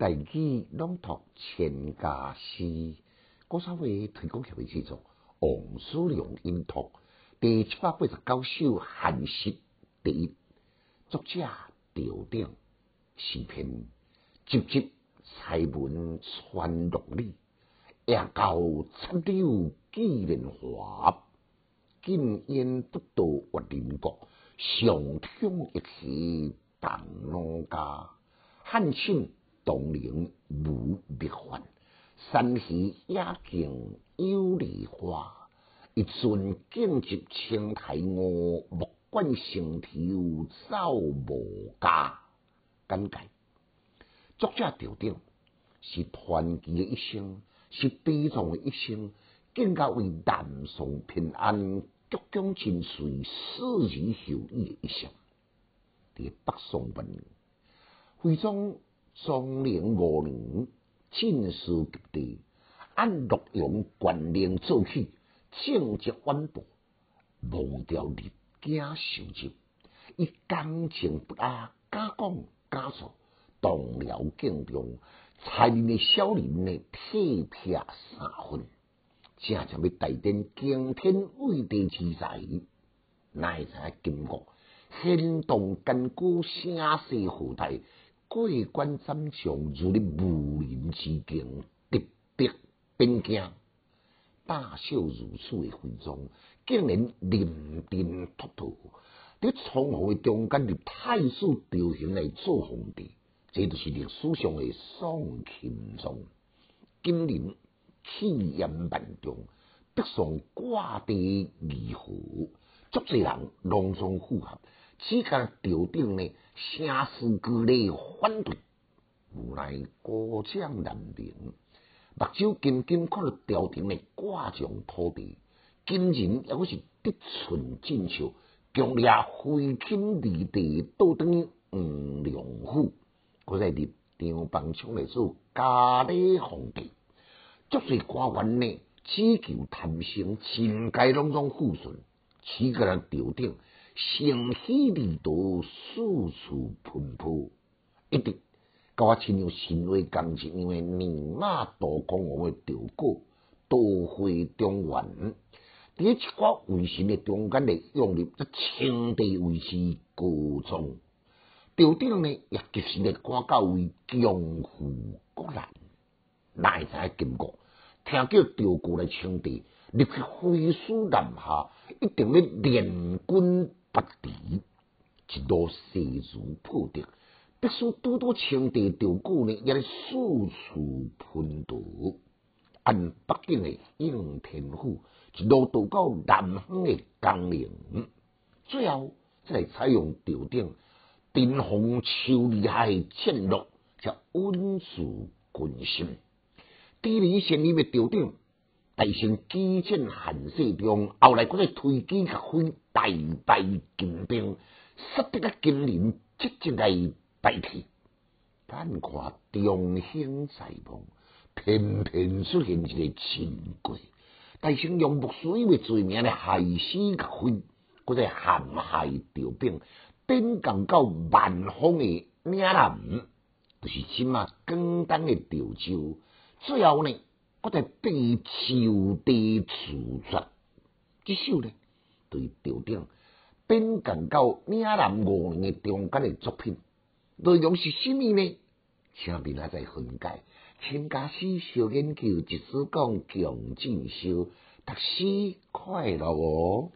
大语朗读千家诗，古早话推广协会制作，王叔良音读第七百八十九首汉诗第一，作者调鼎，诗篇集集才文传六里，夜教插柳纪年华，今烟不到活林国，上通一气当农家，汉信。东陵无灭幻，山溪野径有梨花。一尊景极青苔雾，木管城头走无家。简介：作者调定是传奇的一生，是悲壮的一生，更加为南宋平安、鞠躬尽瘁、死而后已的一生。伫北宋末年，徽宗。崇宁五年，进士及第，按洛阳官令做起，政绩稳步，忘掉立家受职。伊刚情不阿，敢讲敢做，动了敬重，才人的小人呢，体撇三分，正正要带点惊天伟地之才，哪会知金国牵动根固，声势浩大。过关斩将，如入武林之境，特别变惊。大秀如此的徽宗，竟然临阵脱逃，伫仓皇的中间，立太师调行来做皇帝，这就是历史上的宋钦宗。今年气焰万众，北宋挂地义和，足济人隆重附和。只甲朝廷呢，声势俱厉反对，无奈国将难明，目睭紧紧看着朝廷的挂将土地，金人抑是得寸进尺，强烈挥金离地，倒等于黄良府，搁在立张邦昌来做嘉礼皇帝，足侪官员呢，只求贪生，真该拢总抚顺，只个人朝廷。生喜离道，四处奔波，一直甲我亲像神话讲一样诶，年马渡江湖诶条果，都会中原。伫一寡为神诶中间咧，用入这清帝为是高宗，朝廷呢也及时咧改教为江湖国难，哪会知经过？听叫赵国来称帝，立刻挥师南下，一定要联军。不敌，一路势如破竹，必须多多清地钓鼓呢，也来四处喷毒。按北京的应天府，一路渡到南方的江陵，最后再采用吊顶，顶风秋厉害战略，才稳住军心。第二线里面吊顶。大成基建汉世中，后来嗰个推机甲飞大败金兵，杀得个金陵即即来败去。但看中兴在望，偏偏出现一个秦贵，大成用木水为罪名咧害死甲飞，嗰个陷害调兵，边降到万方的岭南，就是即嘛简单的潮州，最后呢？我在被朝地处决，这首呢对调调边感到闽南五年的中间的作品，内容是什么呢？下面啊再分解。请家师小研究，一时讲强进修，读书快乐哦。